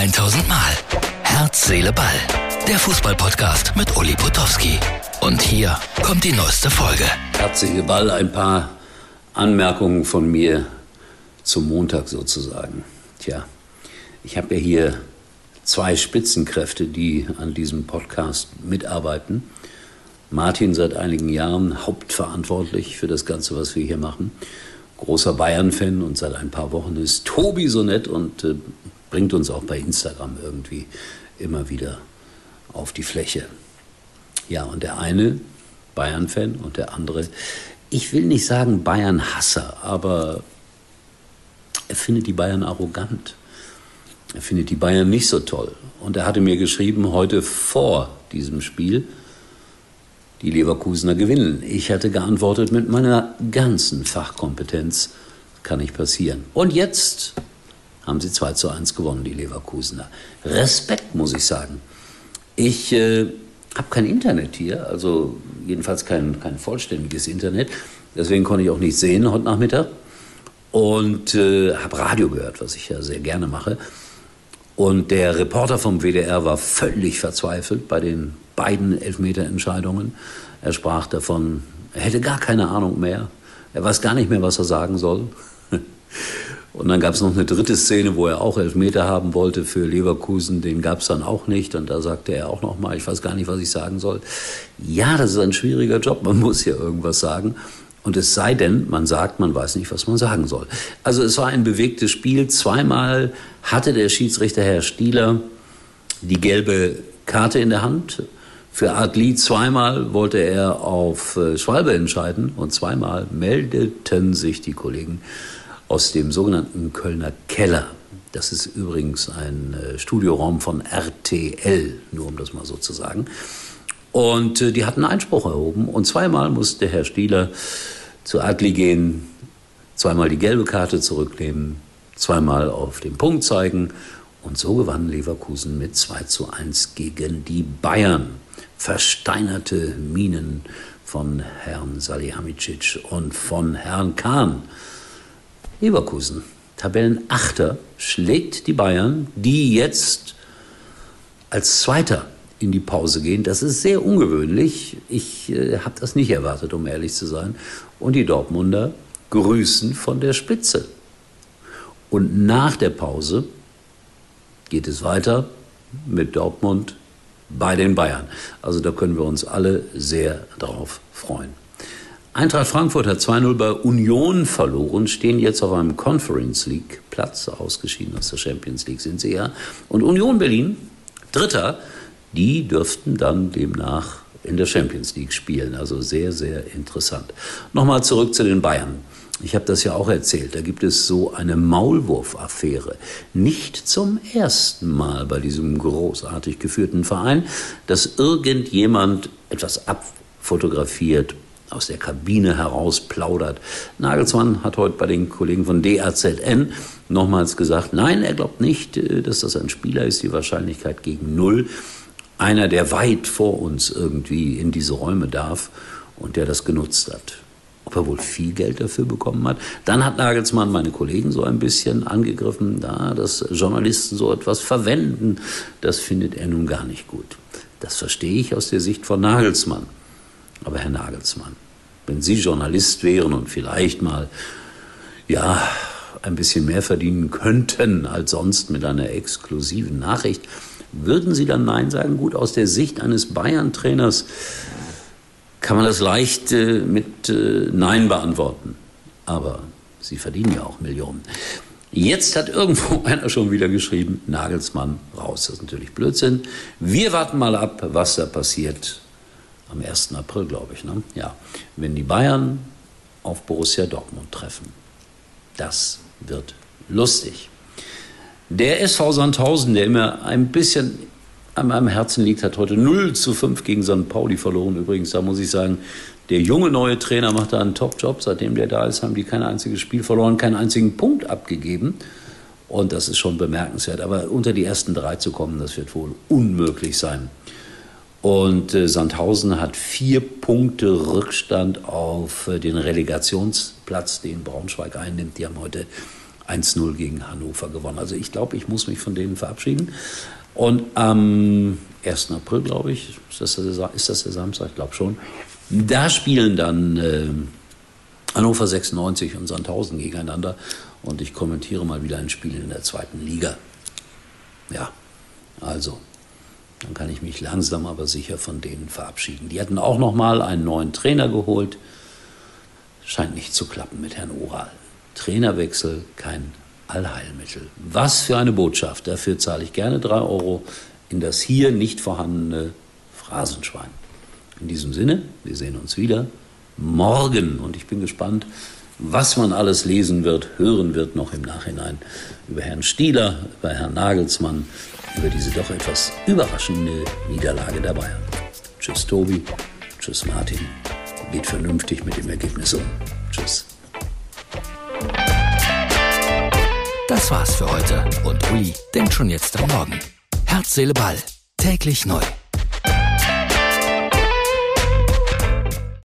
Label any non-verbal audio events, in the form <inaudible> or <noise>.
1000 Mal. Herz, Seele, Ball. Der Fußballpodcast mit Uli Potowski. Und hier kommt die neueste Folge. Herz, Seele, Ball. Ein paar Anmerkungen von mir zum Montag sozusagen. Tja, ich habe ja hier zwei Spitzenkräfte, die an diesem Podcast mitarbeiten. Martin seit einigen Jahren hauptverantwortlich für das Ganze, was wir hier machen. Großer Bayern-Fan und seit ein paar Wochen ist Tobi so nett und äh, bringt uns auch bei Instagram irgendwie immer wieder auf die Fläche. Ja, und der eine Bayern-Fan und der andere, ich will nicht sagen Bayern-Hasser, aber er findet die Bayern arrogant. Er findet die Bayern nicht so toll. Und er hatte mir geschrieben, heute vor diesem Spiel, die Leverkusener gewinnen. Ich hatte geantwortet, mit meiner ganzen Fachkompetenz kann nicht passieren. Und jetzt haben sie 2 zu 1 gewonnen, die Leverkusener. Respekt, muss ich sagen. Ich äh, habe kein Internet hier, also jedenfalls kein, kein vollständiges Internet. Deswegen konnte ich auch nicht sehen heute Nachmittag. Und äh, habe Radio gehört, was ich ja sehr gerne mache. Und der Reporter vom WDR war völlig verzweifelt bei den beiden Elfmeterentscheidungen. Er sprach davon, er hätte gar keine Ahnung mehr. Er weiß gar nicht mehr, was er sagen soll. <laughs> Und dann gab es noch eine dritte Szene, wo er auch Elfmeter haben wollte für Leverkusen. Den gab es dann auch nicht. Und da sagte er auch noch mal, ich weiß gar nicht, was ich sagen soll. Ja, das ist ein schwieriger Job. Man muss ja irgendwas sagen. Und es sei denn, man sagt, man weiß nicht, was man sagen soll. Also es war ein bewegtes Spiel. Zweimal hatte der Schiedsrichter Herr Stieler die gelbe Karte in der Hand. Für Adli zweimal wollte er auf äh, Schwalbe entscheiden und zweimal meldeten sich die Kollegen aus dem sogenannten Kölner Keller. Das ist übrigens ein äh, Studioraum von RTL, nur um das mal so zu sagen. Und äh, die hatten Einspruch erhoben und zweimal musste Herr Stieler zu Adli gehen, zweimal die gelbe Karte zurücknehmen, zweimal auf den Punkt zeigen und so gewann Leverkusen mit 2 zu 1 gegen die Bayern versteinerte Minen von Herrn Salihamidzic und von Herrn Kahn. Leverkusen, Tabellenachter, schlägt die Bayern, die jetzt als Zweiter in die Pause gehen. Das ist sehr ungewöhnlich. Ich äh, habe das nicht erwartet, um ehrlich zu sein. Und die Dortmunder grüßen von der Spitze. Und nach der Pause geht es weiter mit Dortmund bei den Bayern. Also da können wir uns alle sehr darauf freuen. Eintracht Frankfurt hat 2-0 bei Union verloren, stehen jetzt auf einem Conference League Platz, ausgeschieden aus der Champions League sind sie ja. Und Union Berlin, Dritter, die dürften dann demnach in der Champions League spielen. Also sehr, sehr interessant. Nochmal zurück zu den Bayern. Ich habe das ja auch erzählt. Da gibt es so eine Maulwurf-Affäre. Nicht zum ersten Mal bei diesem großartig geführten Verein, dass irgendjemand etwas abfotografiert, aus der Kabine heraus plaudert. Nagelsmann hat heute bei den Kollegen von DAZN nochmals gesagt, nein, er glaubt nicht, äh, dass das ein Spieler ist, die Wahrscheinlichkeit gegen Null. Einer, der weit vor uns irgendwie in diese Räume darf und der das genutzt hat ob er wohl viel Geld dafür bekommen hat. Dann hat Nagelsmann meine Kollegen so ein bisschen angegriffen, da, dass Journalisten so etwas verwenden. Das findet er nun gar nicht gut. Das verstehe ich aus der Sicht von Nagelsmann. Aber Herr Nagelsmann, wenn Sie Journalist wären und vielleicht mal, ja, ein bisschen mehr verdienen könnten als sonst mit einer exklusiven Nachricht, würden Sie dann Nein sagen? Gut, aus der Sicht eines Bayern-Trainers kann man das leicht äh, mit äh, Nein beantworten. Aber sie verdienen ja auch Millionen. Jetzt hat irgendwo <laughs> einer schon wieder geschrieben, Nagelsmann raus. Das ist natürlich Blödsinn. Wir warten mal ab, was da passiert am 1. April, glaube ich. Ne? Ja, wenn die Bayern auf Borussia Dortmund treffen. Das wird lustig. Der SV Sandhausen, der immer ein bisschen an meinem Herzen liegt, hat heute 0 zu 5 gegen St. Pauli verloren. Übrigens, da muss ich sagen, der junge neue Trainer macht da einen Top-Job. Seitdem der da ist, haben die kein einziges Spiel verloren, keinen einzigen Punkt abgegeben. Und das ist schon bemerkenswert. Aber unter die ersten drei zu kommen, das wird wohl unmöglich sein. Und äh, Sandhausen hat vier Punkte Rückstand auf äh, den Relegationsplatz, den Braunschweig einnimmt. Die haben heute 1-0 gegen Hannover gewonnen. Also ich glaube, ich muss mich von denen verabschieden. Und am 1. April, glaube ich, ist das, der, ist das der Samstag? Ich glaube schon. Da spielen dann äh, Hannover 96 und Sandhausen gegeneinander. Und ich kommentiere mal wieder ein Spiel in der zweiten Liga. Ja, also, dann kann ich mich langsam aber sicher von denen verabschieden. Die hatten auch noch mal einen neuen Trainer geholt. Scheint nicht zu klappen mit Herrn Oral. Trainerwechsel kein Allheilmittel. Was für eine Botschaft. Dafür zahle ich gerne drei Euro in das hier nicht vorhandene Phrasenschwein. In diesem Sinne, wir sehen uns wieder morgen und ich bin gespannt, was man alles lesen wird, hören wird noch im Nachhinein über Herrn Stieler, über Herrn Nagelsmann, über diese doch etwas überraschende Niederlage der Bayern. Tschüss Tobi, tschüss Martin, geht vernünftig mit dem Ergebnis um. Tschüss. Das war's für heute und Uli denkt schon jetzt am Morgen. Herz, Seele, Ball. Täglich neu.